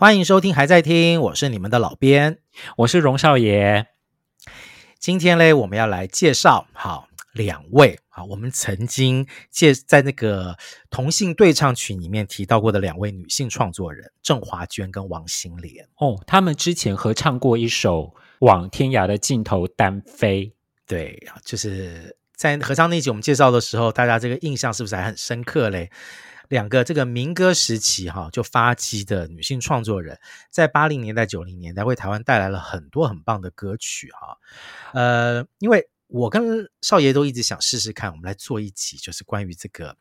欢迎收听，还在听，我是你们的老编，我是荣少爷。今天嘞，我们要来介绍好两位啊，我们曾经介在那个同性对唱曲里面提到过的两位女性创作人郑华娟跟王心莲哦，他们之前合唱过一首《往天涯的尽头单飞》，对，就是在合唱那集我们介绍的时候，大家这个印象是不是还很深刻嘞？两个这个民歌时期哈就发迹的女性创作人，在八零年代九零年代为台湾带来了很多很棒的歌曲哈，呃，因为我跟少爷都一直想试试看，我们来做一集就是关于这个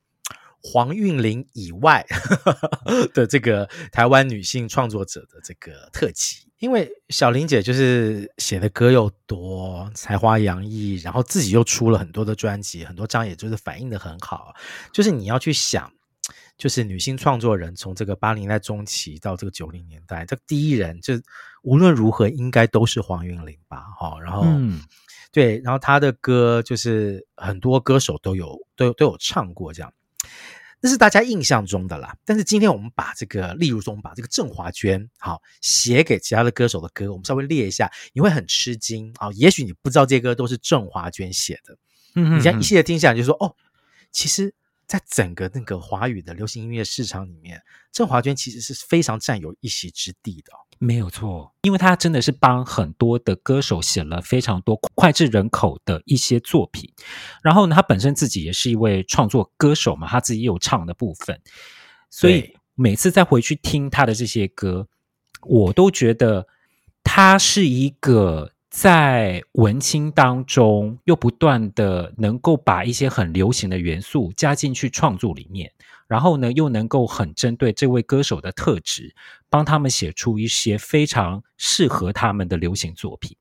黄韵玲以外 的这个台湾女性创作者的这个特辑，因为小玲姐就是写的歌又多，才华洋溢，然后自己又出了很多的专辑，很多张也就是反应的很好，就是你要去想。就是女性创作人从这个八零年代中期到这个九零年代，这第一人就无论如何应该都是黄韵玲吧？哈，然后，嗯，对，然后她的歌就是很多歌手都有都有都有唱过，这样，那是大家印象中的啦。但是今天我们把这个，例如说，我们把这个郑华娟好写给其他的歌手的歌，我们稍微列一下，你会很吃惊啊！也许你不知道这些歌都是郑华娟写的，嗯，你这样一系列听下来，就说哦，其实。在整个那个华语的流行音乐市场里面，郑华娟其实是非常占有一席之地的。没有错，因为她真的是帮很多的歌手写了非常多脍炙人口的一些作品。然后呢，她本身自己也是一位创作歌手嘛，她自己也有唱的部分。所以每次再回去听她的这些歌，我都觉得她是一个。在文青当中，又不断的能够把一些很流行的元素加进去创作里面，然后呢，又能够很针对这位歌手的特质，帮他们写出一些非常适合他们的流行作品。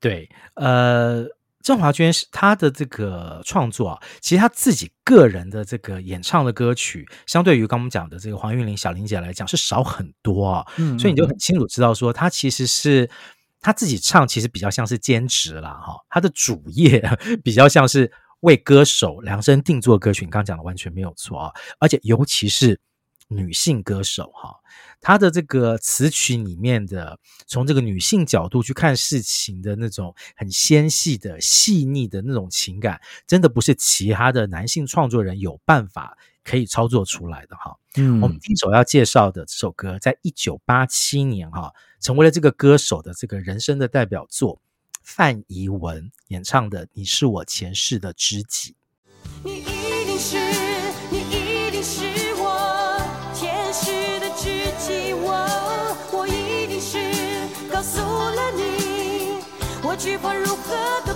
对，呃，郑华娟是她的这个创作啊，其实她自己个人的这个演唱的歌曲，相对于刚刚我们讲的这个黄韵玲、小玲姐来讲，是少很多啊。嗯，所以你就很清楚知道说，她其实是。他自己唱其实比较像是兼职啦，哈，他的主业 比较像是为歌手量身定做歌曲。你刚刚讲的完全没有错啊，而且尤其是女性歌手哈，他的这个词曲里面的从这个女性角度去看事情的那种很纤细的细腻的那种情感，真的不是其他的男性创作人有办法可以操作出来的哈。嗯，我们第一首要介绍的这首歌，在一九八七年哈。成为了这个歌手的这个人生的代表作，范怡文演唱的《你是我前世的知己》。你一定是，你一定是我前世的知己，我我一定是告诉了你，我惧怕如何的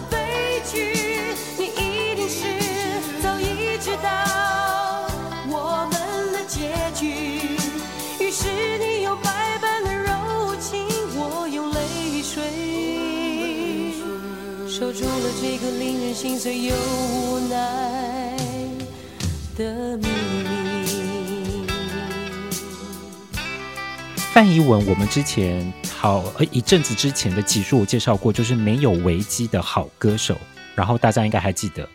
守住了这个令人心碎又无奈的秘密。范怡文，我们之前好呃一阵子之前的集数我介绍过，就是没有危机的好歌手，然后大家应该还记得，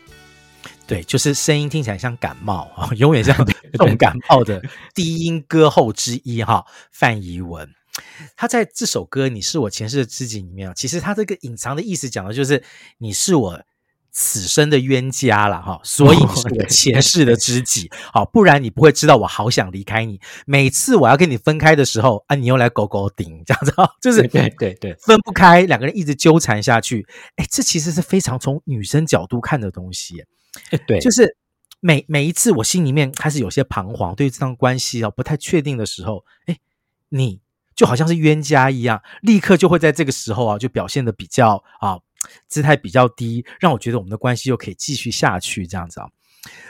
对，就是声音听起来像感冒啊，永远像 重感冒的低音歌后之一哈，范怡文。他在这首歌《你是我前世的知己》里面啊，其实他这个隐藏的意思讲的就是你是我此生的冤家了哈，所以你是我前世的知己，好，不然你不会知道我好想离开你。每次我要跟你分开的时候啊，你又来勾勾顶，这样子，就是对对对，分不开，两个人一直纠缠下去。哎，这其实是非常从女生角度看的东西，哎，对，就是每每一次我心里面开始有些彷徨，对于这段关系啊不太确定的时候，哎，你。就好像是冤家一样，立刻就会在这个时候啊，就表现得比较啊，姿态比较低，让我觉得我们的关系又可以继续下去这样子啊。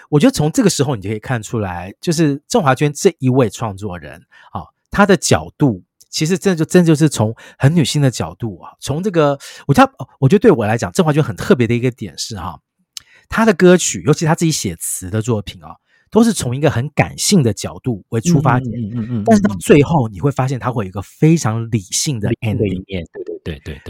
我觉得从这个时候你就可以看出来，就是郑华娟这一位创作人啊，她的角度其实真的就真的就是从很女性的角度啊，从这个我觉得我觉得对我来讲，郑华娟很特别的一个点是哈，她的歌曲，尤其她自己写词的作品啊。都是从一个很感性的角度为出发点。但是到最后你会发现他会有一个非常理性的面对面对对对对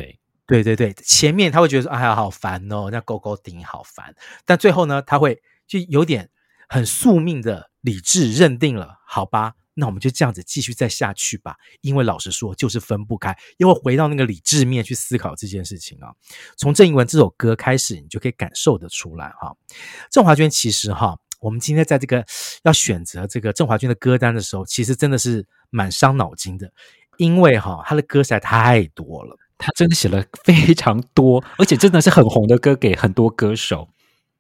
对对对对。前面他会觉得哎呀好烦哦那勾勾顶好烦。但最后呢他会就有点很宿命的理智认定了好吧那我们就这样子继续再下去吧。因为老实说就是分不开因为回到那个理智面去思考这件事情啊。从郑义文这首歌开始你就可以感受得出来哈。郑华娟其实哈我们今天在这个要选择这个郑华娟的歌单的时候，其实真的是蛮伤脑筋的，因为哈，他的歌实在太多了。他真的写了非常多，而且真的是很红的歌给很多歌手。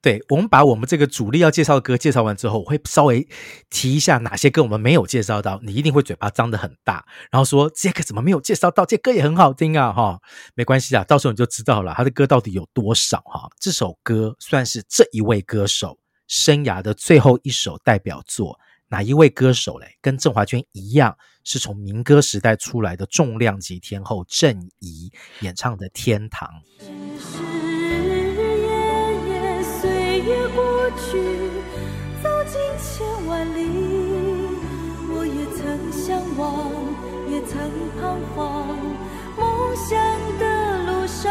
对，我们把我们这个主力要介绍的歌介绍完之后，我会稍微提一下哪些歌我们没有介绍到，你一定会嘴巴张得很大，然后说这个怎么没有介绍到？这歌也很好听啊，哈，没关系啊，到时候你就知道了，他的歌到底有多少哈。这首歌算是这一位歌手生涯的最后一首代表作。哪一位歌手嘞？跟郑华娟一样，是从民歌时代出来的重量级天后郑怡演唱的《天堂》。日日夜夜，岁月过去，走进千万里，我也曾向往，也曾彷徨，梦想的路上，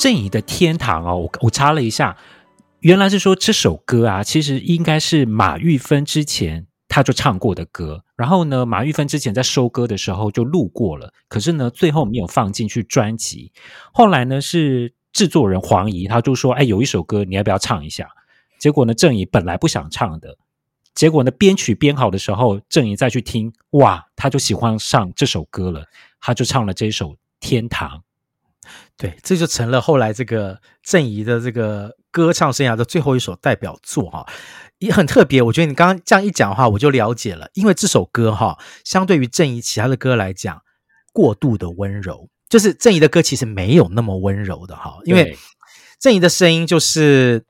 郑怡的《天堂》哦，我我查了一下，原来是说这首歌啊，其实应该是马玉芬之前他就唱过的歌，然后呢，马玉芬之前在收歌的时候就录过了，可是呢，最后没有放进去专辑。后来呢，是制作人黄怡，他就说：“哎，有一首歌，你要不要唱一下？”结果呢，郑怡本来不想唱的，结果呢，编曲编好的时候，郑怡再去听，哇，他就喜欢上这首歌了，他就唱了这首《天堂》。对，这就成了后来这个郑怡的这个歌唱生涯的最后一首代表作哈。也很特别，我觉得你刚刚这样一讲的话，我就了解了。因为这首歌哈，相对于郑怡其他的歌来讲，过度的温柔，就是郑怡的歌其实没有那么温柔的哈。因为郑怡的声音就是，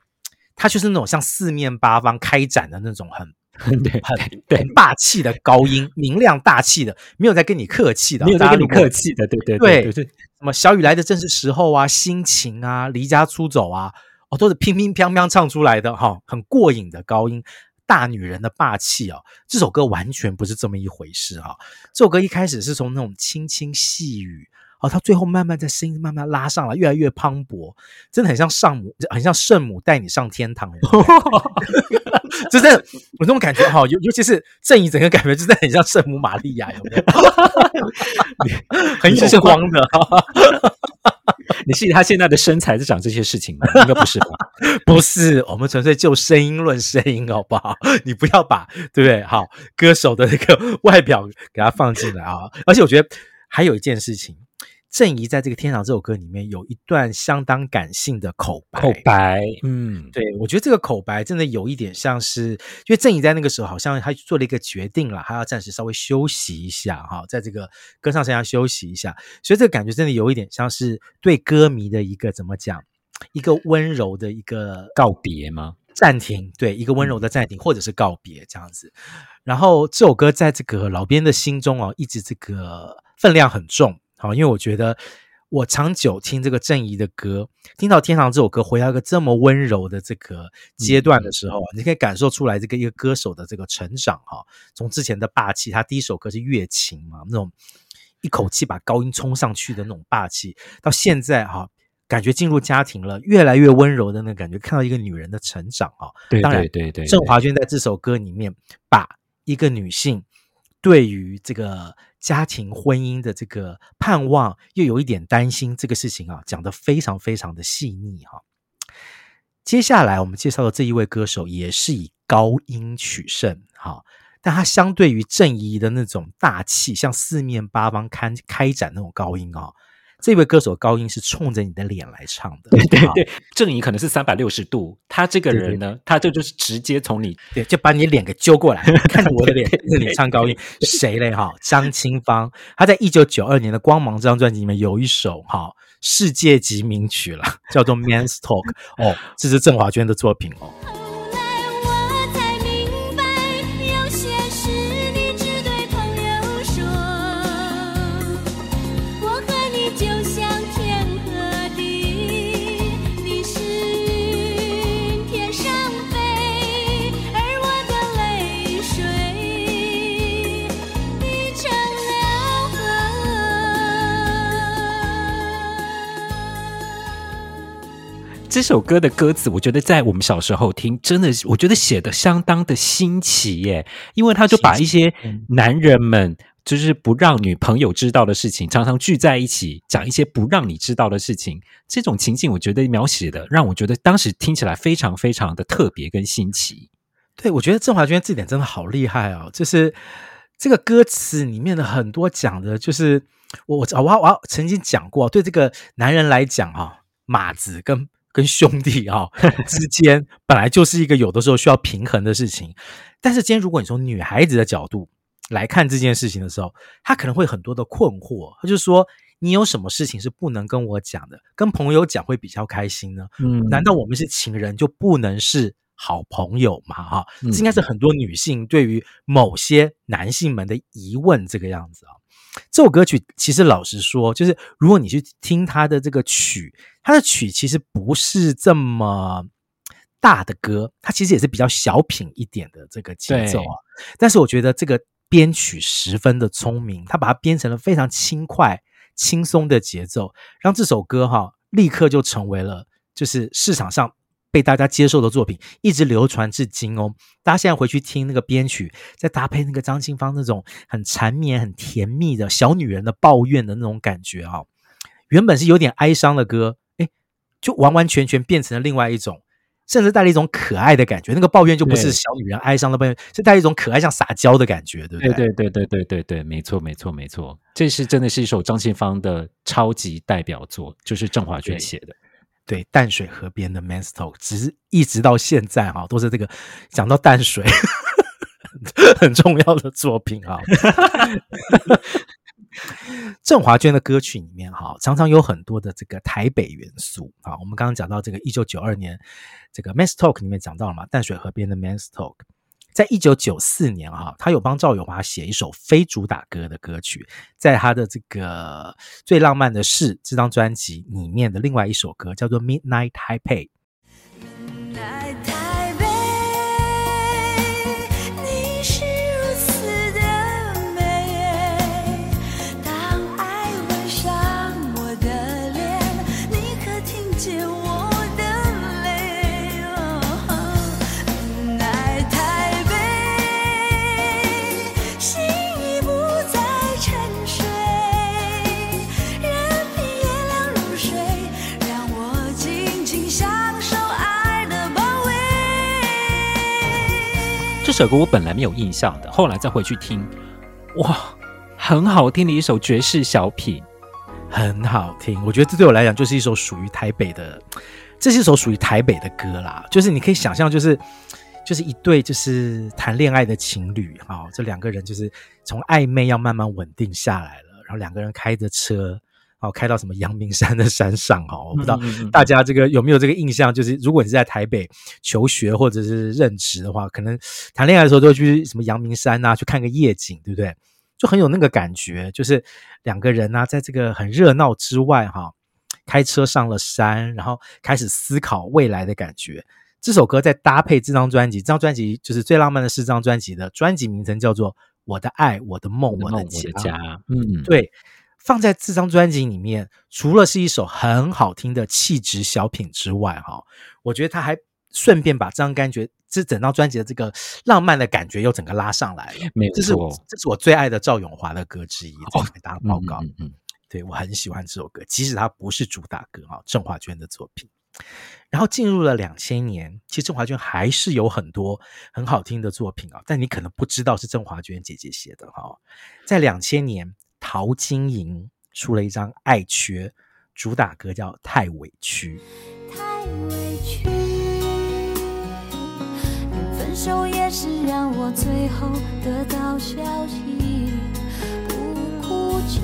他就是那种像四面八方开展的那种很 对很很霸气的高音，明亮大气的，没有在跟你客气的，没有在跟你客气的，对对对对，什么小雨来的正是时候啊，心情啊，离家出走啊。哦，都是乒乒乓乓唱出来的哈、哦，很过瘾的高音，大女人的霸气哦。这首歌完全不是这么一回事哈、哦。这首歌一开始是从那种轻轻细语，哦，它最后慢慢在声音慢慢拉上来，越来越磅礴，真的很像上母，很像圣母带你上天堂。真的，我这种感觉哈，尤尤其是郑怡整个感觉，就是很像圣母玛利亚，有没有？很有光的。你是以他现在的身材在讲这些事情吗？应该不是吧？不是，我们纯粹就声音论声音，好不好？你不要把对不对？好，歌手的那个外表给他放进来啊！而且我觉得还有一件事情。郑怡在这个《天堂》这首歌里面有一段相当感性的口白，口白，嗯，对，我觉得这个口白真的有一点像是，因为郑怡在那个时候好像他做了一个决定了，他要暂时稍微休息一下哈，在这个歌唱生涯休息一下，所以这个感觉真的有一点像是对歌迷的一个怎么讲，一个温柔的一个告别吗？暂停，对，一个温柔的暂停，或者是告别这样子。然后这首歌在这个老编的心中哦，一直这个分量很重。好，因为我觉得我长久听这个郑怡的歌，听到《天堂》这首歌，回到一个这么温柔的这个阶段的时候，你可以感受出来这个一个歌手的这个成长哈。从之前的霸气，他第一首歌是《月情》嘛，那种一口气把高音冲上去的那种霸气，到现在哈，感觉进入家庭了，越来越温柔的那个感觉，看到一个女人的成长哈。对对对对，郑华娟在这首歌里面把一个女性对于这个。家庭婚姻的这个盼望，又有一点担心，这个事情啊，讲得非常非常的细腻哈。接下来我们介绍的这一位歌手，也是以高音取胜哈，但他相对于郑怡的那种大气，像四面八方开开展那种高音啊。这位歌手高音是冲着你的脸来唱的，对对对，正音可能是三百六十度，他这个人呢，对对对，他这就是直接从你，对，就把你脸给揪过来，看着我的脸，对对对，唱高音，谁嘞？哈，张清芳，他在一九九二年的《光芒》这张专辑里面有一首哈世界级名曲了，叫做《Man's Talk》，哦，这是郑华娟的作品哦。这首歌的歌词，我觉得在我们小时候听，真的，我觉得写的相当的新奇耶。因为他就把一些男人们，就是不让女朋友知道的事情，常常聚在一起讲一些不让你知道的事情。这种情境，我觉得描写的让我觉得当时听起来非常非常的特别跟新奇。对，我觉得郑华娟这点真的好厉害哦，就是这个歌词里面的很多讲的，就是我我我我曾经讲过，对这个男人来讲哈，马子跟跟兄弟啊 之间本来就是一个有的时候需要平衡的事情，但是今天如果你从女孩子的角度来看这件事情的时候，她可能会很多的困惑，她就说，你有什么事情是不能跟我讲的？跟朋友讲会比较开心呢？嗯，难道我们是情人就不能是好朋友吗？哈，这应该是很多女性对于某些男性们的疑问这个样子啊。这首歌曲其实老实说，就是如果你去听它的这个曲，它的曲其实不是这么大的歌，它其实也是比较小品一点的这个节奏啊。但是我觉得这个编曲十分的聪明，他把它编成了非常轻快、轻松的节奏，让这首歌哈立刻就成为了就是市场上。被大家接受的作品一直流传至今哦。大家现在回去听那个编曲，再搭配那个张清芳那种很缠绵、很甜蜜的小女人的抱怨的那种感觉啊，原本是有点哀伤的歌，哎，就完完全全变成了另外一种，甚至带了一种可爱的感觉。那个抱怨就不是小女人哀伤的抱怨，是带一种可爱、像撒娇的感觉，对不对？对对对对对对对，没错没错没错，这是真的是一首张清芳的超级代表作，就是郑华娟写的。对，淡水河边的 Men's Talk，只是一直到现在哈，都是这个讲到淡水很重要的作品哈。郑华娟的歌曲里面哈，常常有很多的这个台北元素啊。我们刚刚讲到这个一九九二年这个 Men's Talk 里面讲到了嘛，淡水河边的 Men's Talk。在一九九四年哈，他有帮赵咏华写一首非主打歌的歌曲，在他的这个最浪漫的事这张专辑里面的另外一首歌叫做《Midnight Taipei》。这首歌我本来没有印象的，后来再回去听，哇，很好听的一首爵士小品，很好听。我觉得这对我来讲就是一首属于台北的，这是一首属于台北的歌啦。就是你可以想象，就是就是一对就是谈恋爱的情侣哈，这两个人就是从暧昧要慢慢稳定下来了，然后两个人开着车。哦，开到什么阳明山的山上哈，我不知道大家这个有没有这个印象，就是如果你是在台北求学或者是任职的话，可能谈恋爱的时候都会去什么阳明山啊，去看个夜景，对不对？就很有那个感觉，就是两个人啊，在这个很热闹之外哈，开车上了山，然后开始思考未来的感觉。这首歌在搭配这张专辑，这张专辑就是最浪漫的是这张专辑的专辑名称叫做《我的爱，我的梦，我的家》。嗯，对。放在这张专辑里面，除了是一首很好听的气质小品之外，哈，我觉得他还顺便把这张感觉，这整张专辑的这个浪漫的感觉又整个拉上来了。没错，这是我这是我最爱的赵咏华的歌之一。再给大家报告，嗯，嗯，对，我很喜欢这首歌，即使它不是主打歌哈，郑华娟的作品。然后进入了两千年，其实郑华娟还是有很多很好听的作品啊，但你可能不知道是郑华娟姐姐写的哈，在两千年。陶晶莹出了一张《爱缺》，主打歌叫《太委屈》。太委屈，分手也是让我最后得到消息，不哭泣，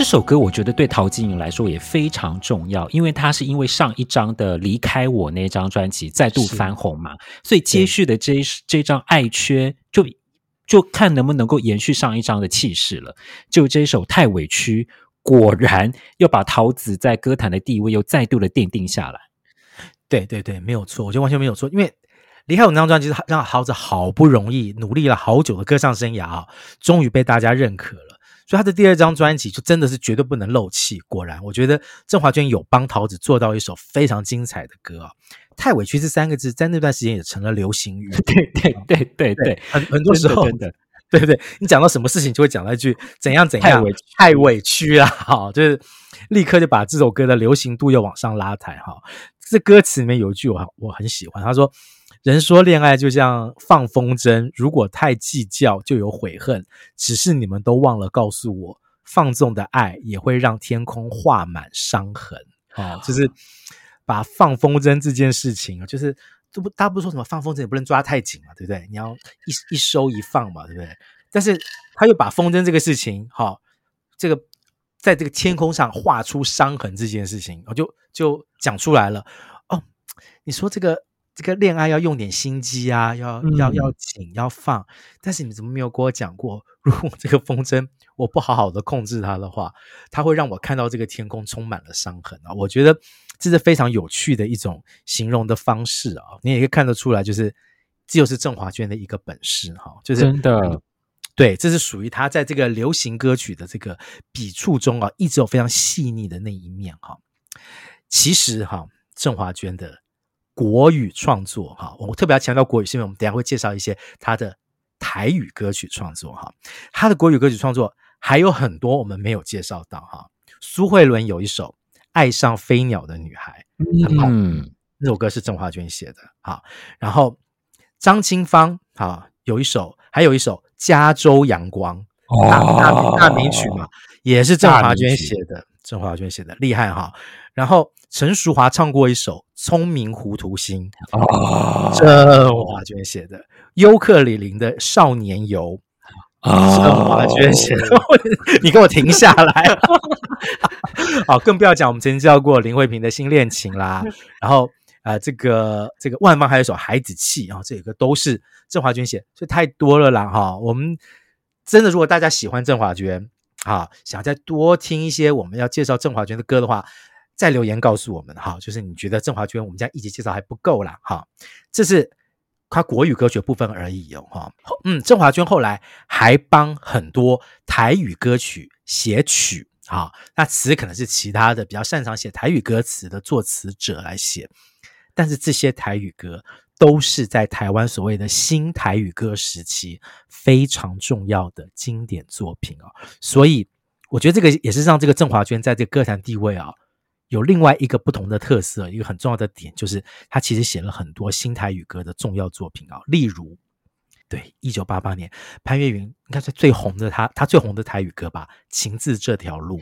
这首歌我觉得对陶晶莹来说也非常重要，因为她是因为上一张的《离开我》那张专辑再度翻红嘛，所以接续的这一这张《爱缺》就就看能不能够延续上一张的气势了。就这一首《太委屈》，果然又把桃子在歌坛的地位又再度的奠定下来。对对对，没有错，我觉得完全没有错，因为离开我那张专辑是让陶子好不容易努力了好久的歌唱生涯啊，终于被大家认可了。所以他的第二张专辑就真的是绝对不能漏气。果然，我觉得郑华娟有帮桃子做到一首非常精彩的歌啊！太委屈这三个字在那段时间也成了流行语。对对对对对，很 很多时候，真的，对对，你讲到什么事情就会讲到一句怎样怎样，太委屈，太委屈啊！哈，就是立刻就把这首歌的流行度又往上拉抬哈。这歌词里面有一句我我很喜欢，他说。人说恋爱就像放风筝，如果太计较就有悔恨。只是你们都忘了告诉我，放纵的爱也会让天空画满伤痕。哦，就是把放风筝这件事情，就是都不，大家不说什么放风筝也不能抓太紧嘛，对不对？你要一一收一放嘛，对不对？但是他又把风筝这个事情，哈、哦，这个在这个天空上画出伤痕这件事情，我就就讲出来了。哦，你说这个。这个恋爱要用点心机啊，要要要紧要放，但是你怎么没有跟我讲过？如果这个风筝我不好好的控制它的话，它会让我看到这个天空充满了伤痕啊！我觉得这是非常有趣的一种形容的方式啊！你也可以看得出来，就是这就是郑华娟的一个本事哈，就是真的，对，这是属于他在这个流行歌曲的这个笔触中啊，一直有非常细腻的那一面哈。其实哈，郑华娟的。国语创作哈，我特别要强调国语，是因为我们等下会介绍一些他的台语歌曲创作哈。他的国语歌曲创作还有很多我们没有介绍到哈。苏慧伦有一首《爱上飞鸟的女孩》，嗯，那首歌是郑华娟写的哈。然后张清芳哈有一首，还有一首《加州阳光》大大大名曲嘛，也是郑华娟写的，郑华娟写的厉害哈。然后陈淑华唱过一首。聪明糊涂心啊，郑华娟写的。优客李林的少年游啊，郑华娟写的。你给我停下来！好，更不要讲我们曾经介绍过林慧萍的新恋情啦。然后呃，这个这个万芳还有一首孩子气啊，这个都是郑华娟写，所以太多了啦哈。我们真的，如果大家喜欢郑华娟啊，想再多听一些我们要介绍郑华娟的歌的话。再留言告诉我们哈，就是你觉得郑华娟我们这样一集介绍还不够啦哈，这是他国语歌曲部分而已哦哈。嗯，郑华娟后来还帮很多台语歌曲写曲啊，那词可能是其他的比较擅长写台语歌词的作词者来写，但是这些台语歌都是在台湾所谓的新台语歌时期非常重要的经典作品啊，所以我觉得这个也是让这个郑华娟在这个歌坛地位啊。有另外一个不同的特色，一个很重要的点就是，他其实写了很多新台语歌的重要作品啊，例如，对，一九八八年潘越云应该是最红的他，他最红的台语歌吧，《情字这条路》。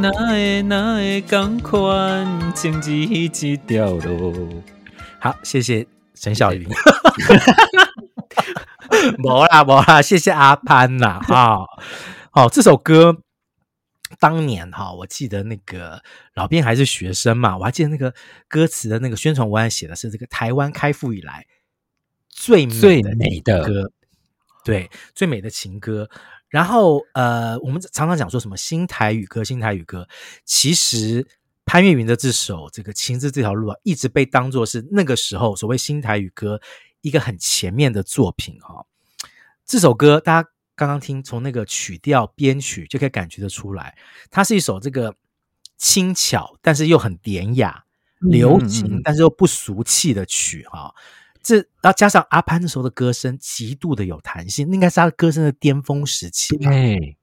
哪会哪会同款情字一条路？好，谢谢陈小云。没啦没啦，谢谢阿潘啦。哈。好，这首歌当年哈，我记得那个老编还是学生嘛，我还记得那个歌词的那个宣传文案写的是这个台湾开埠以来最美的歌，对，最美的情歌。然后，呃，我们常常讲说什么新台语歌，新台语歌。其实潘越云的这首《这个情字这条路》啊，一直被当作是那个时候所谓新台语歌一个很前面的作品哈、哦。这首歌大家刚刚听，从那个曲调编曲就可以感觉得出来，它是一首这个轻巧，但是又很典雅，流行但是又不俗气的曲哈。这然后加上阿潘那时候的歌声极度的有弹性，那应该是他的歌声的巅峰时期。对，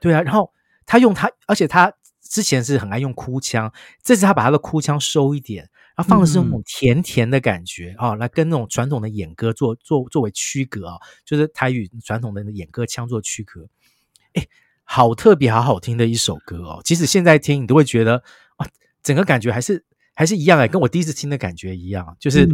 对啊。然后他用他，而且他之前是很爱用哭腔，这次他把他的哭腔收一点，然后放的是那种甜甜的感觉啊、嗯哦，来跟那种传统的演歌做做作为区隔啊、哦，就是台语传统的演歌腔做区隔。哎，好特别，好好听的一首歌哦！即使现在听，你都会觉得啊，整个感觉还是还是一样哎，跟我第一次听的感觉一样，就是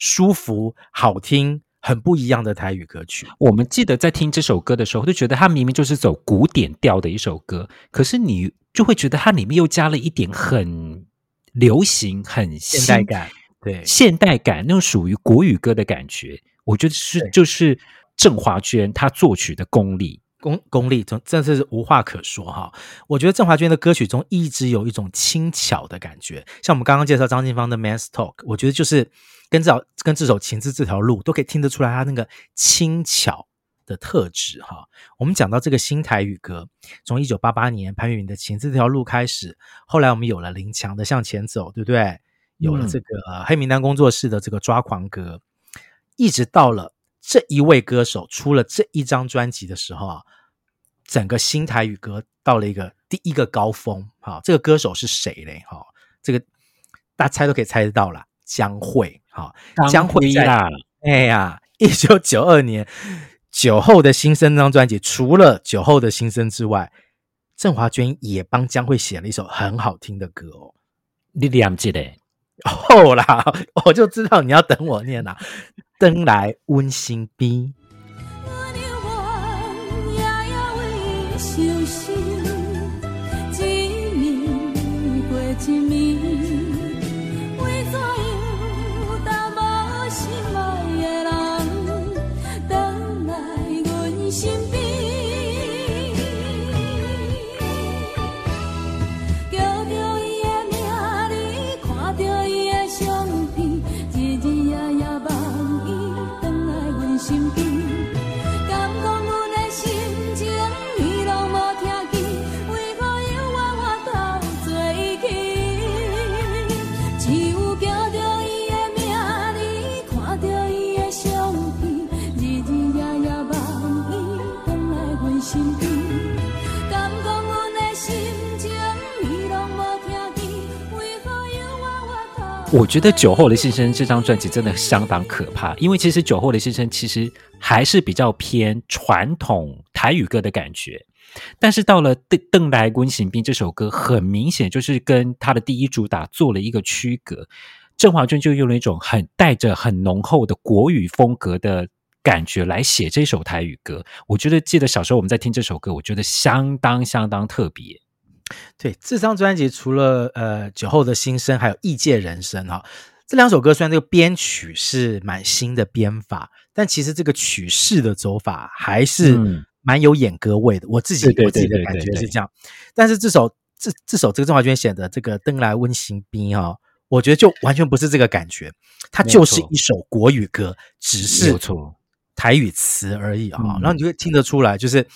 舒服、好听、很不一样的台语歌曲。我们记得在听这首歌的时候，就觉得它明明就是走古典调的一首歌，可是你就会觉得它里面又加了一点很流行、很现代感，对，现代感那种属于国语歌的感觉。我觉得是就是郑华娟她作曲的功力。功功力，真真是无话可说哈！我觉得郑华娟的歌曲中一直有一种轻巧的感觉，像我们刚刚介绍张静芳的《Man's Talk》，我觉得就是跟这跟这首《情字这条路》都可以听得出来，他那个轻巧的特质哈。我们讲到这个新台语歌，从一九八八年潘粤明的《情字这条路》开始，后来我们有了林强的《向前走》，对不对？有了这个、嗯、黑名单工作室的这个《抓狂歌》，一直到了。这一位歌手出了这一张专辑的时候啊，整个新台语歌到了一个第一个高峰。好，这个歌手是谁嘞？哈，这个大家猜都可以猜得到了，江蕙。好，江蕙在哎呀，一九九二年酒后的新生那张专辑，除了酒后的新生之外，郑华娟也帮江蕙写了一首很好听的歌哦。你念记得？后 啦，我就知道你要等我念啦。转来阮身边。我觉得《酒后的心声》这张专辑真的相当可怕，因为其实《酒后的心声》其实还是比较偏传统台语歌的感觉，但是到了《邓邓来温行兵》这首歌，很明显就是跟他的第一主打做了一个区隔。郑华娟就用了一种很带着很浓厚的国语风格的感觉来写这首台语歌。我觉得记得小时候我们在听这首歌，我觉得相当相当特别。对，这张专辑除了呃酒后的心声，还有异界人生哈、哦，这两首歌虽然这个编曲是蛮新的编法，但其实这个曲式的走法还是蛮有演歌味的。嗯、我自己我自己的感觉是这样，但是这首这这首这个郑华娟写的这个《登来温行兵》哈，我觉得就完全不是这个感觉，它就是一首国语歌，只是台语词而已啊、哦，然后你就会听得出来，就是。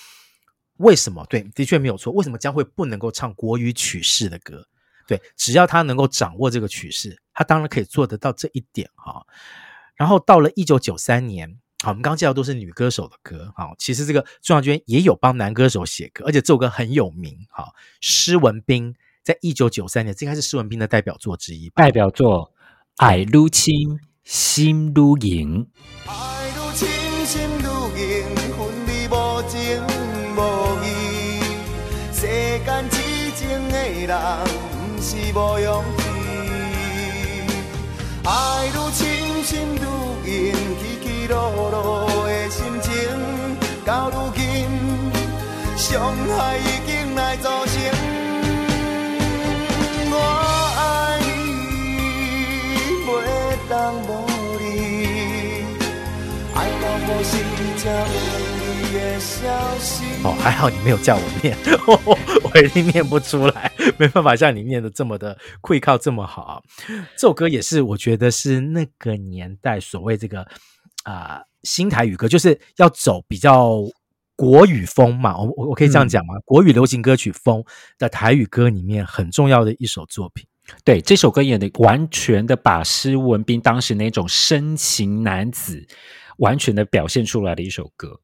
为什么？对，的确没有错。为什么江蕙不能够唱国语曲式的歌？对，只要他能够掌握这个曲式，他当然可以做得到这一点哈。然后到了一九九三年，好，我们刚刚介绍都是女歌手的歌，好，其实这个郑华娟也有帮男歌手写歌，而且这首歌很有名，好，施文斌在一九九三年，这应该是施文斌的代表作之一，代表作《爱如亲心心愈硬，分离无情无义。世间痴情的人，不是无勇气。爱如深，心如影，起起落落的心情，到如今伤害。哦，还好你没有叫我念，我一定念不出来。没办法像你念的这么的会靠这么好，这首歌也是我觉得是那个年代所谓这个啊、呃、新台语歌，就是要走比较国语风嘛，我我我可以这样讲吗？嗯、国语流行歌曲风的台语歌里面很重要的一首作品。对，这首歌演的完全的把施文斌当时那种深情男子完全的表现出来的一首歌。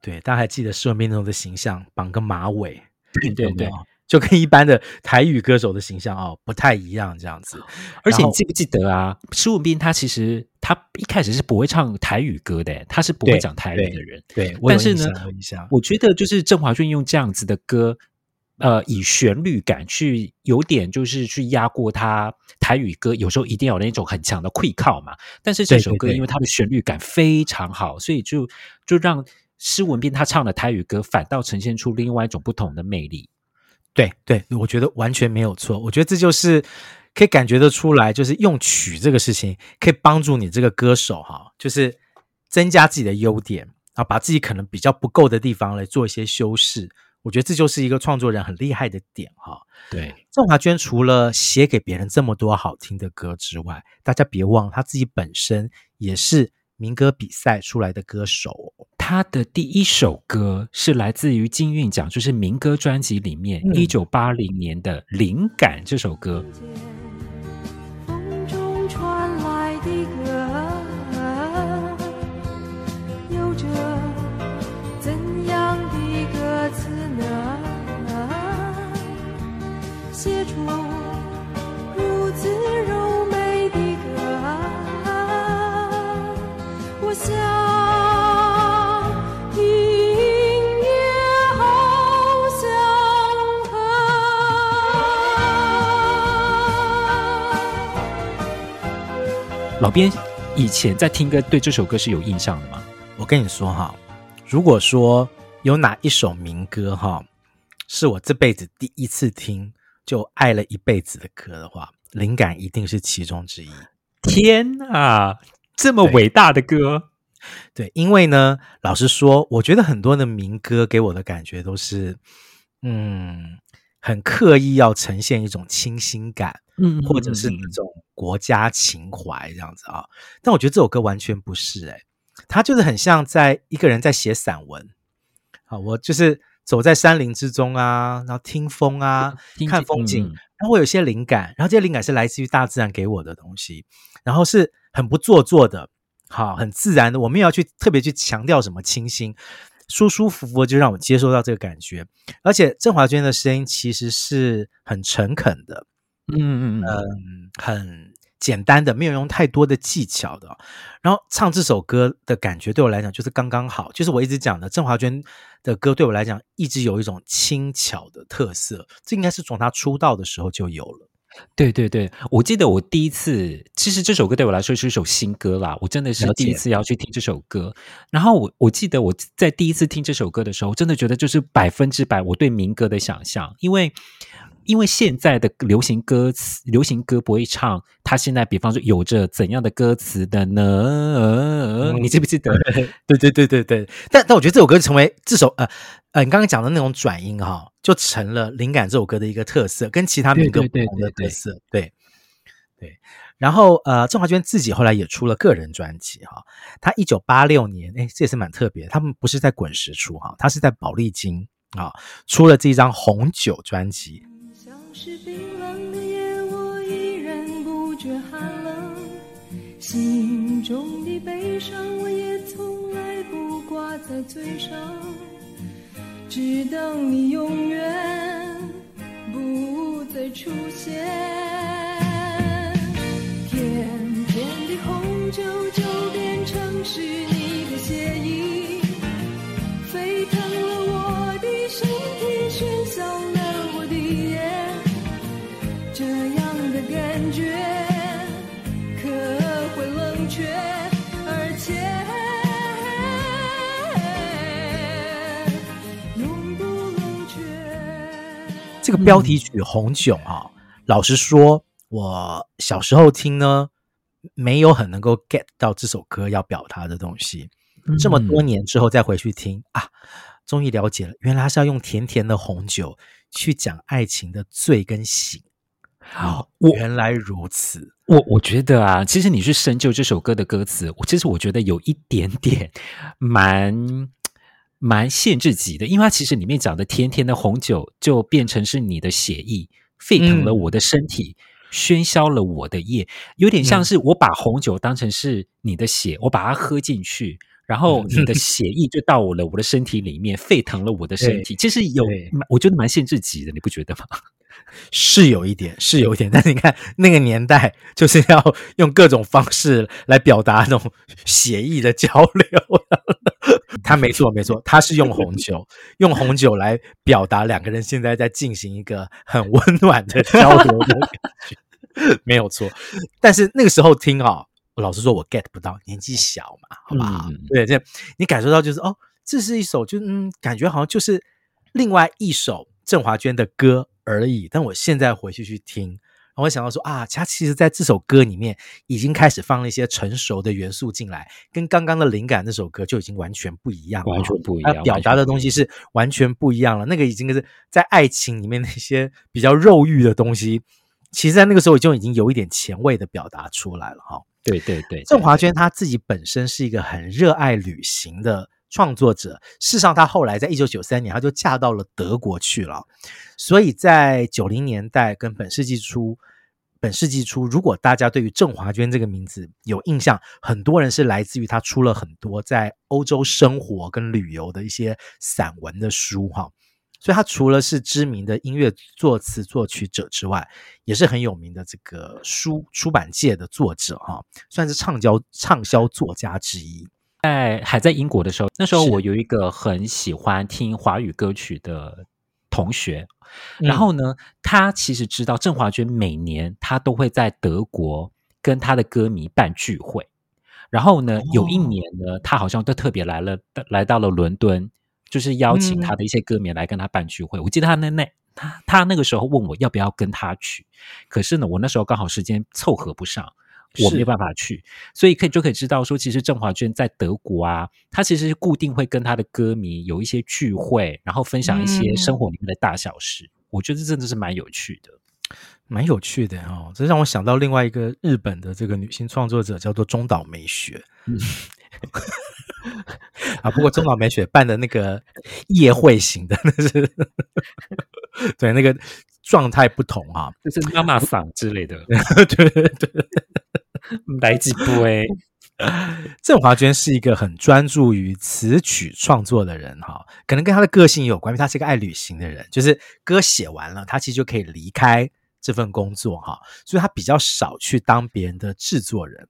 对，大家还记得施文斌那种的形象，绑个马尾，对对对。就跟一般的台语歌手的形象哦不太一样，这样子。而且你记不记得啊？施文斌他其实他一开始是不会唱台语歌的，他是不会讲台语的人。对，对但是呢，我，我觉得就是郑华俊用这样子的歌，呃，以旋律感去有点就是去压过他台语歌，有时候一定要有那种很强的气口嘛。但是这首歌因为它的旋律感非常好，所以就就让施文斌他唱的台语歌反倒呈现出另外一种不同的魅力。对对，我觉得完全没有错。我觉得这就是可以感觉得出来，就是用曲这个事情可以帮助你这个歌手哈，就是增加自己的优点啊，把自己可能比较不够的地方来做一些修饰。我觉得这就是一个创作人很厉害的点哈。对，郑华娟除了写给别人这么多好听的歌之外，大家别忘了她自己本身也是民歌比赛出来的歌手。他的第一首歌是来自于金韵奖，就是民歌专辑里面一九八零年的《灵感》这首歌。风老编以前在听歌，对这首歌是有印象的吗？我跟你说哈，如果说有哪一首民歌哈，是我这辈子第一次听就爱了一辈子的歌的话，灵感一定是其中之一。天啊，这么伟大的歌！对，对，因为呢，老实说，我觉得很多的民歌给我的感觉都是，嗯。很刻意要呈现一种清新感，嗯，或者是那种国家情怀这样子啊。但我觉得这首歌完全不是，诶，它就是很像在一个人在写散文。好，我就是走在山林之中啊，然后听风啊，看风景，然后我有些灵感，然后这些灵感是来自于大自然给我的东西，然后是很不做作的，好，很自然的，我们也要去特别去强调什么清新。舒舒服服就让我接受到这个感觉，而且郑华娟的声音其实是很诚恳的，嗯嗯嗯，嗯，很简单的，没有用太多的技巧的。然后唱这首歌的感觉对我来讲就是刚刚好，就是我一直讲的郑华娟的歌对我来讲一直有一种轻巧的特色，这应该是从她出道的时候就有了。对对对，我记得我第一次，其实这首歌对我来说是一首新歌啦，我真的是第一次要去听这首歌。然后我我记得我在第一次听这首歌的时候，真的觉得就是百分之百我对民歌的想象，因为因为现在的流行歌词，流行歌不会唱，他现在比方说有着怎样的歌词的呢？嗯、你记不记得？对对对对对，但但我觉得这首歌成为这首呃。呃，你刚刚讲的那种转音哈、哦，就成了灵感这首歌的一个特色，跟其他民歌不同的特色。对对，对，对，对，对。然后呃，郑华娟自己后来也出了个人专辑哈，她一九八六年，哎，这也是蛮特别，他们不是在滚石出哈，他是在宝丽金啊出了这一张红酒专辑。是冰冷的夜，我依然不觉寒冷，心中的悲伤我也从来不挂在嘴上。只等你永远不再出现，甜甜的红酒就变成是你的血液，沸腾了我的心这个标题曲《红酒》啊，老实说，我小时候听呢，没有很能够 get 到这首歌要表达的东西。这么多年之后再回去听啊，终于了解了，原来是要用甜甜的红酒去讲爱情的醉跟醒。好，原来如此。我我觉得啊，其实你去深究这首歌的歌词，我其实我觉得有一点点蛮。蛮限制级的，因为它其实里面讲的甜甜的红酒就变成是你的血液，沸腾了我的身体，喧嚣了我的夜，有点像是我把红酒当成是你的血，我把它喝进去。然后你的血液就到我了我的身体里面，沸腾了我的身体。其实有，我觉得蛮限制级的，你不觉得吗？是有一点，是有一点。但是你看那个年代，就是要用各种方式来表达那种血液的交流。他没错，没错，他是用红酒，用红酒来表达两个人现在在进行一个很温暖的交流的感觉，没有错。但是那个时候听啊、哦。老实说，我 get 不到，年纪小嘛，好不好？嗯、对，这你感受到就是哦，这是一首就嗯，感觉好像就是另外一首郑华娟的歌而已。但我现在回去去听，然后我想到说啊，他其实在这首歌里面已经开始放了一些成熟的元素进来，跟刚刚的灵感那首歌就已经完全不一样了，完全不一样，他表达的东西是完全不一样了。那个已经是在爱情里面那些比较肉欲的东西，其实，在那个时候就已经有一点前卫的表达出来了哈。对对对，郑华娟她自己本身是一个很热爱旅行的创作者。事实上，她后来在一九九三年，她就嫁到了德国去了。所以在九零年代跟本世纪初，本世纪初，如果大家对于郑华娟这个名字有印象，很多人是来自于她出了很多在欧洲生活跟旅游的一些散文的书哈。所以他除了是知名的音乐作词作曲者之外，也是很有名的这个书出版界的作者哈，算是畅销畅销作家之一。在还在英国的时候，那时候我有一个很喜欢听华语歌曲的同学，然后呢，他其实知道郑华娟每年他都会在德国跟他的歌迷办聚会，然后呢，有一年呢，他好像都特别来了，来到了伦敦。就是邀请他的一些歌迷来跟他办聚会。嗯、我记得他那那他他那个时候问我要不要跟他去，可是呢，我那时候刚好时间凑合不上，我没有办法去，所以可以就可以知道说，其实郑华娟在德国啊，她其实是固定会跟她的歌迷有一些聚会，然后分享一些生活里面的大小事。嗯、我觉得真的是蛮有趣的，蛮有趣的哦。这让我想到另外一个日本的这个女性创作者，叫做中岛美雪。嗯 啊，不过中岛美雪办的那个夜会型的，那是对那个状态不同啊，就是妈妈嗓之类的，对 对对，来几杯。郑华娟是一个很专注于词曲创作的人哈，可能跟她的个性有关，因为她是一个爱旅行的人，就是歌写完了，她其实就可以离开这份工作哈，所以她比较少去当别人的制作人。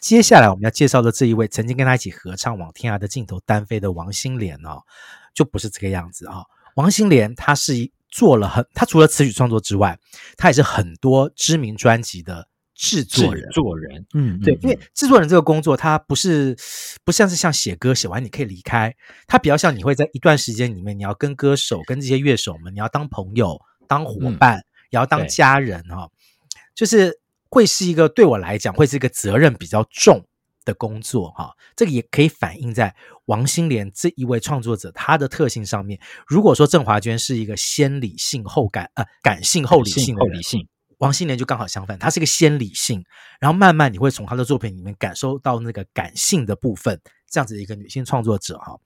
接下来我们要介绍的这一位，曾经跟他一起合唱《往天涯的尽头单飞》的王心莲哦，就不是这个样子啊、王心莲他是一做了很，他除了词曲创作之外，他也是很多知名专辑的制作人。制作人，嗯，对，因为制作人这个工作，它不是不像是像写歌写完你可以离开，它比较像你会在一段时间里面，你要跟歌手、跟这些乐手们，你要当朋友、当伙伴，也要当家人哈、哦，就是。会是一个对我来讲，会是一个责任比较重的工作哈。这个也可以反映在王心莲这一位创作者他的特性上面。如果说郑华娟是一个先理性后感呃感性后理性后理性，王心凌就刚好相反，她是一个先理性，然后慢慢你会从她的作品里面感受到那个感性的部分。这样子的一个女性创作者哈，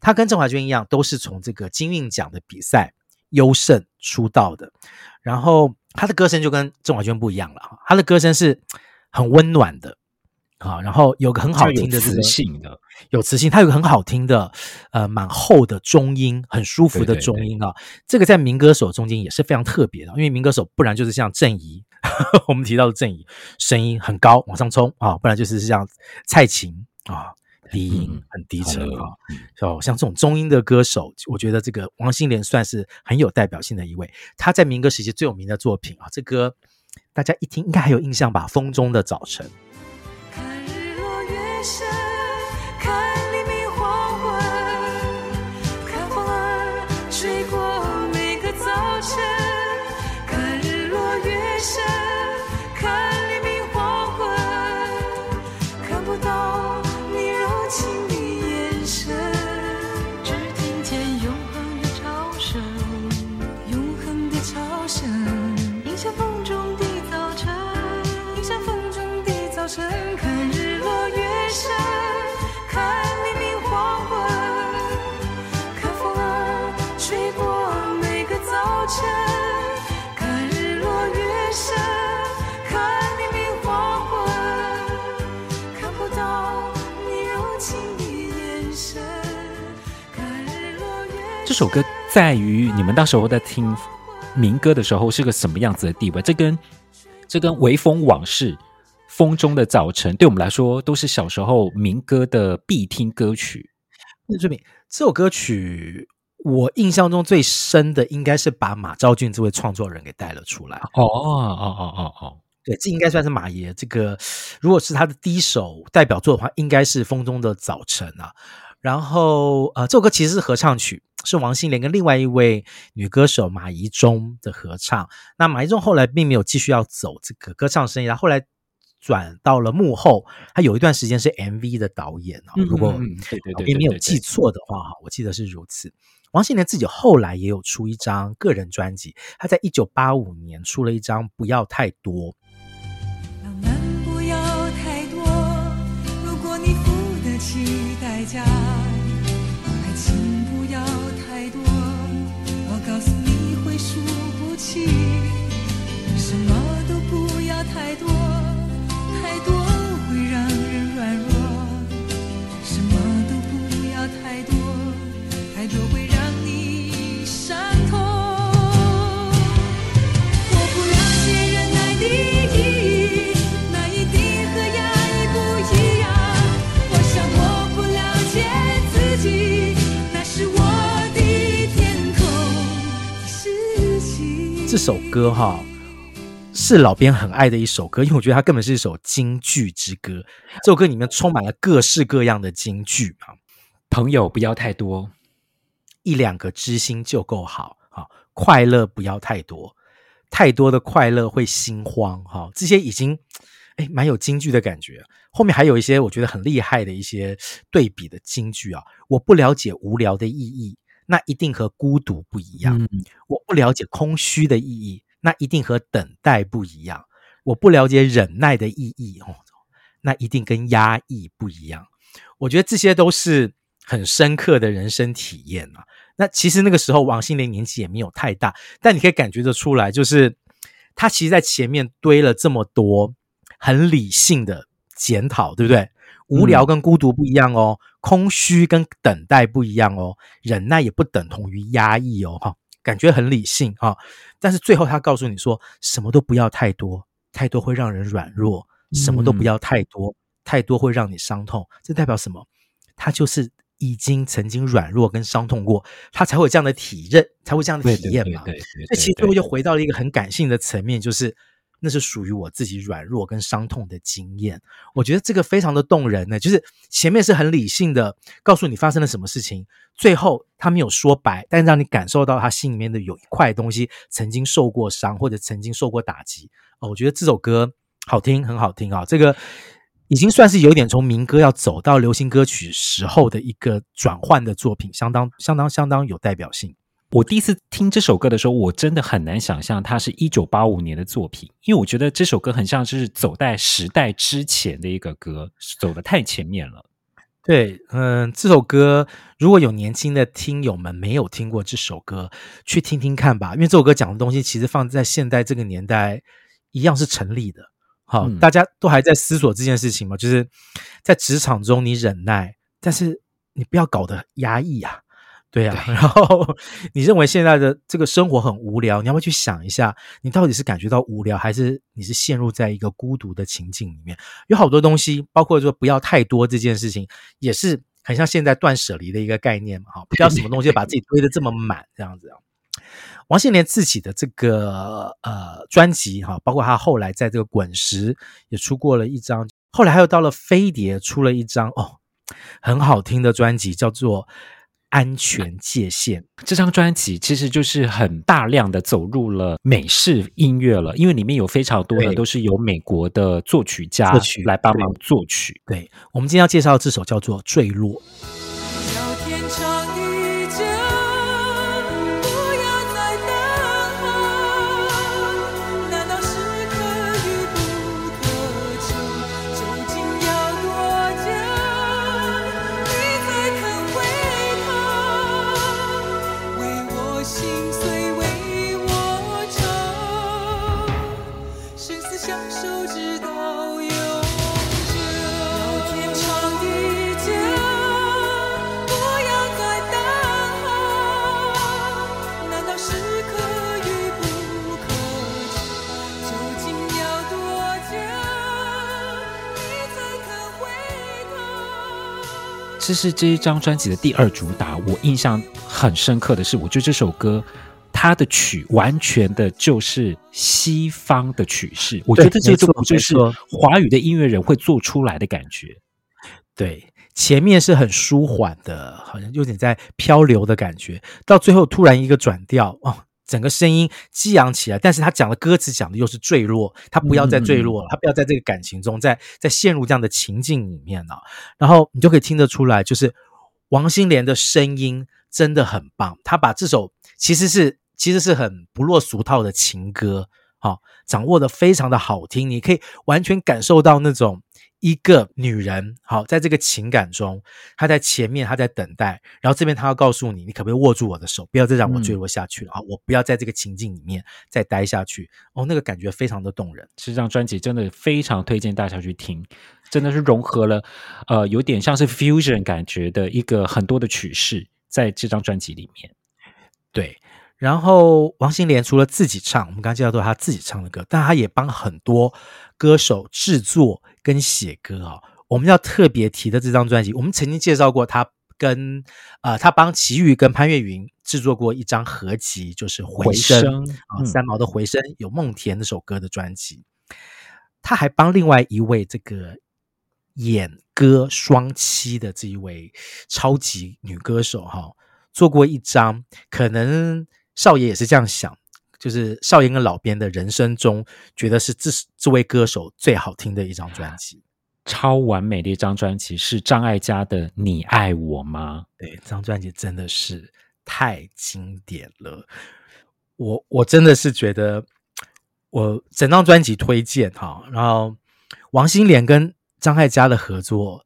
她跟郑华娟一样，都是从这个金韵奖的比赛优胜出道的，然后。她的歌声就跟郑华娟不一样了哈，他的歌声是很温暖的啊，然后有个很好听的磁性的，有磁性，它有个很好听的呃蛮厚的中音，很舒服的中音啊，这个在民歌手中间也是非常特别的，因为民歌手不然就是像郑怡，我们提到的郑怡声音很高往上冲啊，不然就是像蔡琴啊。低音很低沉啊，哦，像这种中音的歌手，我觉得这个王心莲算是很有代表性的一位。他在民歌时期最有名的作品啊，这歌大家一听应该还有印象吧，《风中的早晨》。看日落月升看黎明黄昏看风儿吹过每个早晨看日落月升看黎明黄昏看不到你柔情的眼神这首歌在于你们到时候在听民歌的时候是个什么样子的地位？这跟这跟微风往事风中的早晨》对我们来说都是小时候民歌的必听歌曲。那这边这首歌曲，我印象中最深的应该是把马昭俊这位创作人给带了出来。哦哦哦哦哦，对，这应该算是马爷这个，如果是他的第一首代表作的话，应该是《风中的早晨》啊。然后，呃，这首歌其实是合唱曲，是王心凌跟另外一位女歌手马怡中的合唱。那马怡中后来并没有继续要走这个歌唱生涯，后来转到了幕后，他有一段时间是 MV 的导演啊。如果我并没有记错的话，哈，我记得是如此。王心凌自己后来也有出一张个人专辑，他在一九八五年出了一张《不要太多》。这首歌哈是老编很爱的一首歌，因为我觉得它根本是一首京剧之歌。这首歌里面充满了各式各样的京剧啊，朋友不要太多，一两个知心就够好啊，快乐不要太多，太多的快乐会心慌哈。这些已经哎蛮有京剧的感觉。后面还有一些我觉得很厉害的一些对比的京剧啊，我不了解无聊的意义。那一定和孤独不一样。嗯，我不了解空虚的意义，那一定和等待不一样。我不了解忍耐的意义，哦，那一定跟压抑不一样。我觉得这些都是很深刻的人生体验啊。那其实那个时候王心凌年纪也没有太大，但你可以感觉得出来，就是他其实在前面堆了这么多很理性的检讨，对不对？无聊跟孤独不一样哦，空虚跟等待不一样哦，忍耐也不等同于压抑哦，哈，感觉很理性啊，但是最后他告诉你说，什么都不要太多，太多会让人软弱，什么都不要太多，太多会让你伤痛，这代表什么？他就是已经曾经软弱跟伤痛过，他才会有这样的体认，才会这样的体验嘛。对，那其实最后就回到了一个很感性的层面，就是。那是属于我自己软弱跟伤痛的经验，我觉得这个非常的动人呢。就是前面是很理性的告诉你发生了什么事情，最后他没有说白，但让你感受到他心里面的有一块东西曾经受过伤或者曾经受过打击。哦，我觉得这首歌好听，很好听啊。这个已经算是有点从民歌要走到流行歌曲时候的一个转换的作品，相当相当相当有代表性。我第一次听这首歌的时候，我真的很难想象它是一九八五年的作品，因为我觉得这首歌很像是走在时代之前的一个歌，走得太前面了。对，嗯，这首歌如果有年轻的听友们没有听过这首歌，去听听看吧，因为这首歌讲的东西其实放在现代这个年代一样是成立的。好，嗯，大家都还在思索这件事情嘛，就是在职场中你忍耐，但是你不要搞得压抑啊。对呀、啊，然后你认为现在的这个生活很无聊，你要不要去想一下，你到底是感觉到无聊，还是你是陷入在一个孤独的情境里面？有好多东西，包括说不要太多这件事情，也是很像现在断舍离的一个概念嘛，哈，不要什么东西把自己堆得这么满，这样子啊。王心凌自己的这个呃专辑哈，包括他后来在这个滚石也出过了一张，后来还有到了飞碟出了一张哦，很好听的专辑，叫做。安全界限这张专辑其实就是很大量的走入了美式音乐了，因为里面有非常多的都是由美国的作曲家来帮忙作曲。对，对，我们今天要介绍的这首叫做《坠落》。这是这一张专辑的第二主打。我印象很深刻的是，我觉得这首歌它的曲完全的就是西方的曲式。我觉得这种就是华语的音乐人会做出来的感觉。对，前面是很舒缓的，好像有点在漂流的感觉，到最后突然一个转调哦。整个声音激昂起来，但是他讲的歌词讲的又是坠落，他不要再坠落了，嗯、他不要在这个感情中再再陷入这样的情境里面了。然后你就可以听得出来，就是王心莲的声音真的很棒，他把这首其实是其实是很不落俗套的情歌，好、哦，掌握的非常的好听，你可以完全感受到那种。一个女人，好，在这个情感中，她在前面，她在等待，然后这边她要告诉你，你可不可以握住我的手，不要再让我坠落下去了啊！嗯、我不要在这个情境里面再待下去。哦，那个感觉非常的动人。这张专辑真的非常推荐大家去听，真的是融合了呃，有点像是 fusion 感觉的一个很多的曲式，在这张专辑里面。对，然后王心莲除了自己唱，我们刚刚介绍到她自己唱的歌，但她也帮很多歌手制作。跟写歌啊、哦，我们要特别提的这张专辑，我们曾经介绍过她跟呃，她帮齐豫跟潘越云制作过一张合集，就是《回声》啊，三毛的《回声》有梦田那首歌的专辑。他还帮另外一位这个演歌双栖的这一位超级女歌手哈、哦，做过一张，可能少爷也是这样想。就是少爷跟老编的人生中，觉得是这是这位歌手最好听的一张专辑，超完美的一张专辑，是张艾嘉的《你爱我吗》？对，这张专辑真的是太经典了，我我真的是觉得，我整张专辑推荐哈，然后王心莲跟张艾嘉的合作，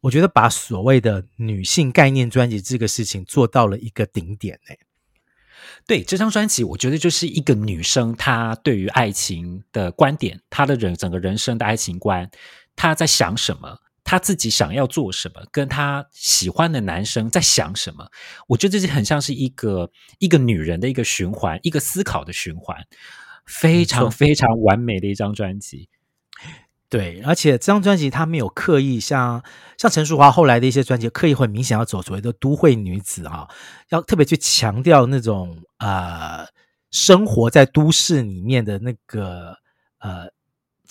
我觉得把所谓的女性概念专辑这个事情做到了一个顶点哎。对这张专辑，我觉得就是一个女生她对于爱情的观点，她的人整个人生的爱情观，她在想什么，她自己想要做什么，跟她喜欢的男生在想什么，我觉得这是很像是一个一个女人的一个循环，一个思考的循环，非常非常完美的一张专辑。对，而且这张专辑他没有刻意像像陈淑桦后来的一些专辑，刻意会明显要走所谓的都会女子哈，要特别去强调那种呃生活在都市里面的那个呃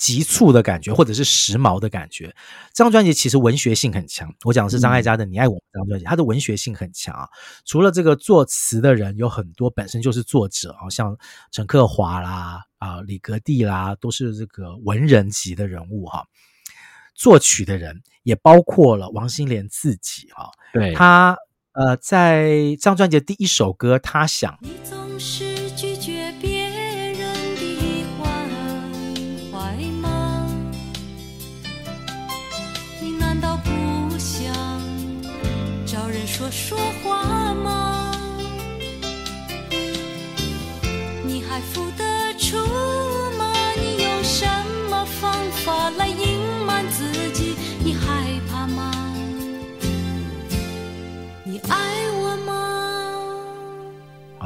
急促的感觉，或者是时髦的感觉。这张专辑其实文学性很强，我讲的是张艾嘉的《你爱我》这张专辑，它的文学性很强啊。除了这个作词的人有很多本身就是作者啊，像陈克华啦。啊，李格弟啦，都是这个文人级的人物哈。作曲的人也包括了王心莲自己哈。对，他呃，在这张专辑的第一首歌，他想。你总是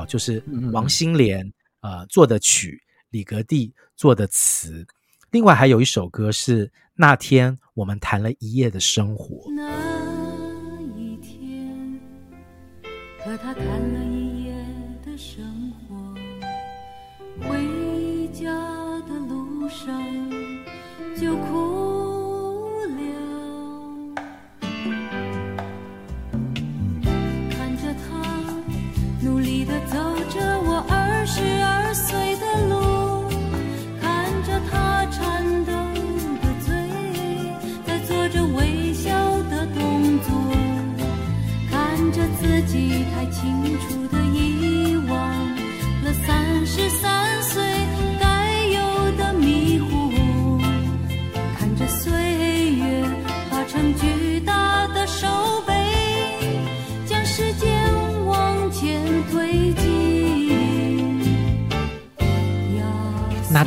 哦，就是王心莲呃做的曲，李格弟做的词。另外还有一首歌是那天我们谈了一夜的生活。那一天和他谈了一夜的生活。回家的路上。就哭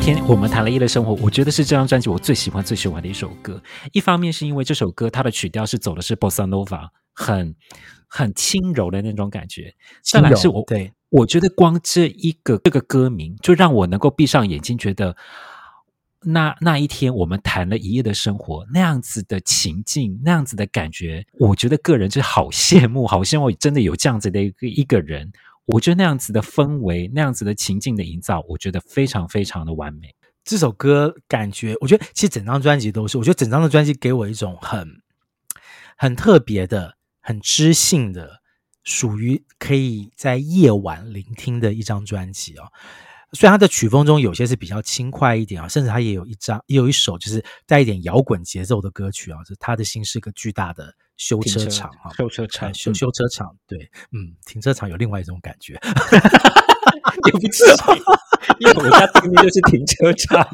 天我们谈了一夜的生活，我觉得是这张专辑我最喜欢最喜欢的一首歌。一方面是因为这首歌它的曲调是走的是 Bossa Nova，很很轻柔的那种感觉。再来是我对我觉得光这一个这个歌名就让我能够闭上眼睛，觉得那那一天我们谈了一夜的生活，那样子的情境，那样子的感觉，我觉得个人就好羡慕，好羡慕真的有这样子的一个一个人。我觉得那样子的氛围，那样子的情境的营造，我觉得非常非常的完美。这首歌感觉，我觉得其实整张专辑都是，我觉得整张的专辑给我一种很很特别的、很知性的，属于可以在夜晚聆听的一张专辑哦。虽然它的曲风中有些是比较轻快一点啊，甚至它也有一张也有一首就是带一点摇滚节奏的歌曲啊，就是他的心是个巨大的修车厂啊，修车厂，修修车厂，对，嗯，停车场有另外一种感觉。也不起，因为我家对面就是停车场，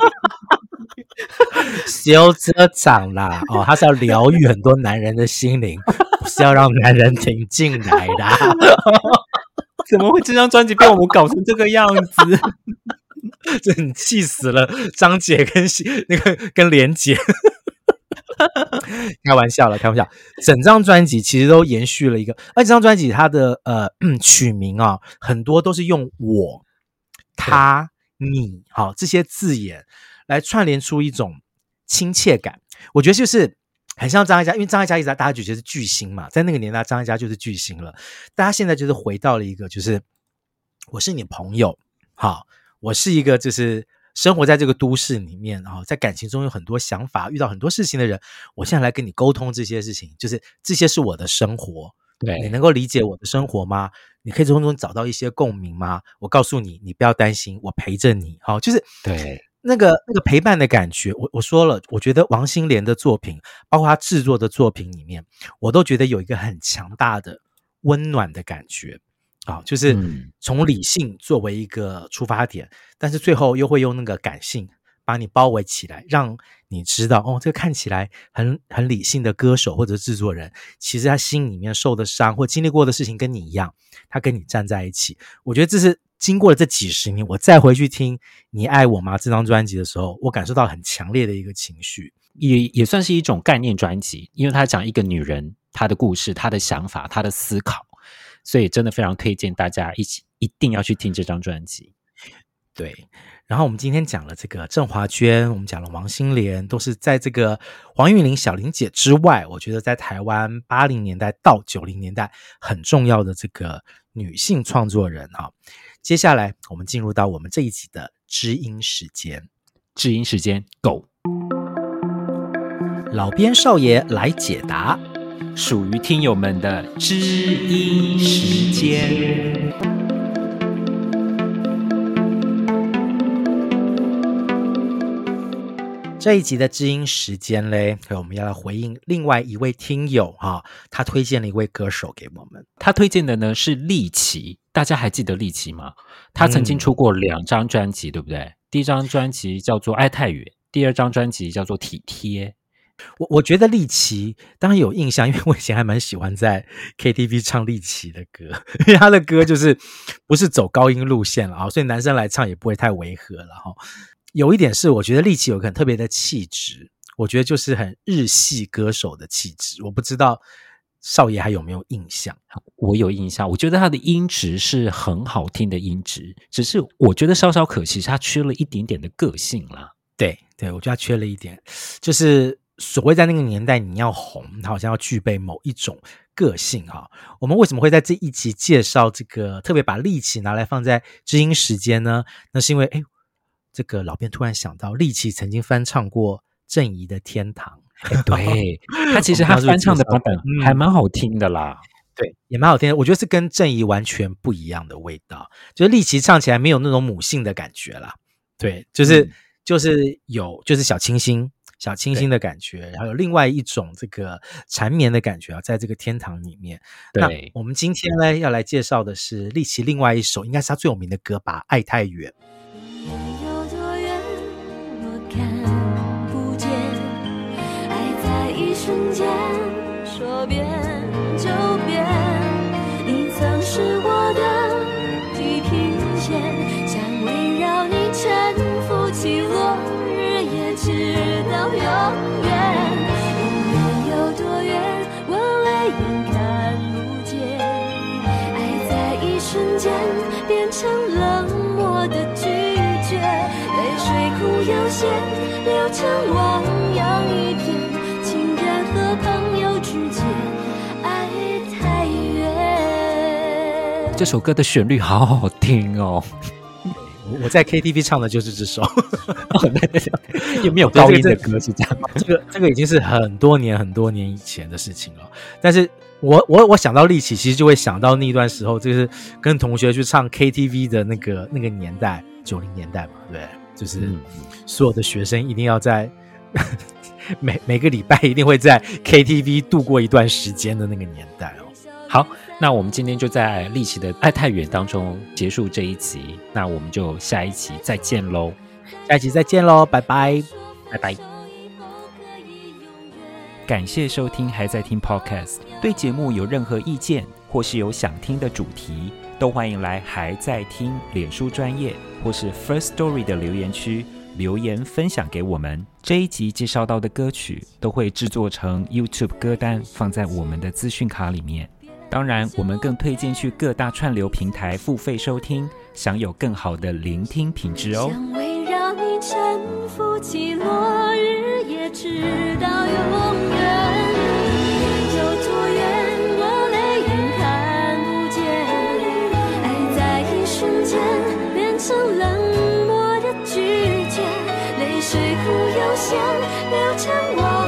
修车厂啦。哦，他是要疗愈很多男人的心灵，不是要让男人停进来的。怎么会这张专辑被我们搞成这个样子？真气死了！张姐跟那个跟连姐，开玩笑了，开玩笑。整张专辑其实都延续了一个，而这张专辑它的呃 曲名啊，很多都是用我、他、你，好、哦、这些字眼来串联出一种亲切感。我觉得就是。很像张艾嘉，因为张艾嘉一直在大家觉得是巨星嘛，在那个年代，张艾嘉就是巨星了。大家现在就是回到了一个，就是我是你朋友，好，我是一个就是生活在这个都市里面，啊在感情中有很多想法，遇到很多事情的人，我现在来跟你沟通这些事情，就是这些是我的生活，对，你能够理解我的生活吗？你可以从中找到一些共鸣吗？我告诉你，你不要担心，我陪着你，好，就是对。那个那个陪伴的感觉，我我说了，我觉得王心莲的作品，包括她制作的作品里面，我都觉得有一个很强大的温暖的感觉啊，就是从理性作为一个出发点，但是最后又会用那个感性把你包围起来，让你知道哦，这个看起来很很理性的歌手或者制作人，其实他心里面受的伤或经历过的事情跟你一样，他跟你站在一起，我觉得这是。经过了这几十年，我再回去听《你爱我吗》这张专辑的时候，我感受到很强烈的一个情绪，也也算是一种概念专辑，因为他讲一个女人她的故事、她的想法、她的思考，所以真的非常推荐大家一起一定要去听这张专辑。对，然后我们今天讲了这个郑华娟，我们讲了王心莲，都是在这个黄韵玲、小玲姐之外，我觉得在台湾八零年代到九零年代很重要的这个女性创作人啊。接下来，我们进入到我们这一集的知音时间。知音时间，Go！老边少爷来解答，属于听友们的知音时间。这一集的知音时间嘞，我们要来回应另外一位听友哈，他推荐了一位歌手给我们，他推荐的呢是立奇。大家还记得立奇吗？他曾经出过两张专辑，嗯、对不对？第一张专辑叫做《爱太远》，第二张专辑叫做《体贴》。我我觉得丽奇当然有印象，因为我以前还蛮喜欢在 KTV 唱丽奇的歌，因为他的歌就是不是走高音路线了啊，所以男生来唱也不会太违和了哈。有一点是，我觉得丽奇有个很特别的气质，我觉得就是很日系歌手的气质，我不知道。少爷还有没有印象？我有印象，我觉得他的音质是很好听的音质，只是我觉得稍稍可惜，他缺了一点点的个性啦。对对，我觉得他缺了一点，就是所谓在那个年代你要红，他好像要具备某一种个性哈。我们为什么会在这一集介绍这个，特别把立奇拿来放在知音时间呢？那是因为，哎，这个老编突然想到，立奇曾经翻唱过郑怡的《天堂》。欸、对，他其实他翻唱的版本还蛮好听的啦，嗯、对，也蛮好听的。我觉得是跟郑怡完全不一样的味道，就是立奇唱起来没有那种母性的感觉啦，对，就是、嗯、就是有就是小清新、小清新的感觉，然后有另外一种这个缠绵的感觉啊，在这个天堂里面。对，那我们今天呢要来介绍的是立奇另外一首，应该是他最有名的歌吧，《爱太远》。瞬间说变直到永远。无论有多远，我泪眼看不见。爱在一瞬间变成冷漠的拒绝，泪水哭有限，流成汪洋一片。情人和朋友之间，爱太远。这首歌的旋律好好听哦。我我在 KTV 唱的就是这首，有 没有高音的歌是这样？这个这个已经是很多年很多年以前的事情了。但是我我我想到立起，其实就会想到那段时候，就是跟同学去唱 KTV 的那个那个年代，九零年代嘛，对，就是所有的学生一定要在 每每个礼拜一定会在 KTV 度过一段时间的那个年代哦。好。那我们今天就在立奇的《爱太远》当中结束这一集，那我们就下一集再见喽！下一集再见喽，拜拜，拜拜！感谢收听，还在听 Podcast。对节目有任何意见，或是有想听的主题，都欢迎来还在听脸书专业或是 First Story 的留言区留言分享给我们。这一集介绍到的歌曲都会制作成 YouTube 歌单，放在我们的资讯卡里面。当然，我们更推荐去各大串流平台付费收听，享有更好的聆听品质哦。沉浮起落日，也直到永远。有多远，我泪眼看不见。爱在一瞬间变成冷漠的拒绝，泪水不优先流成我。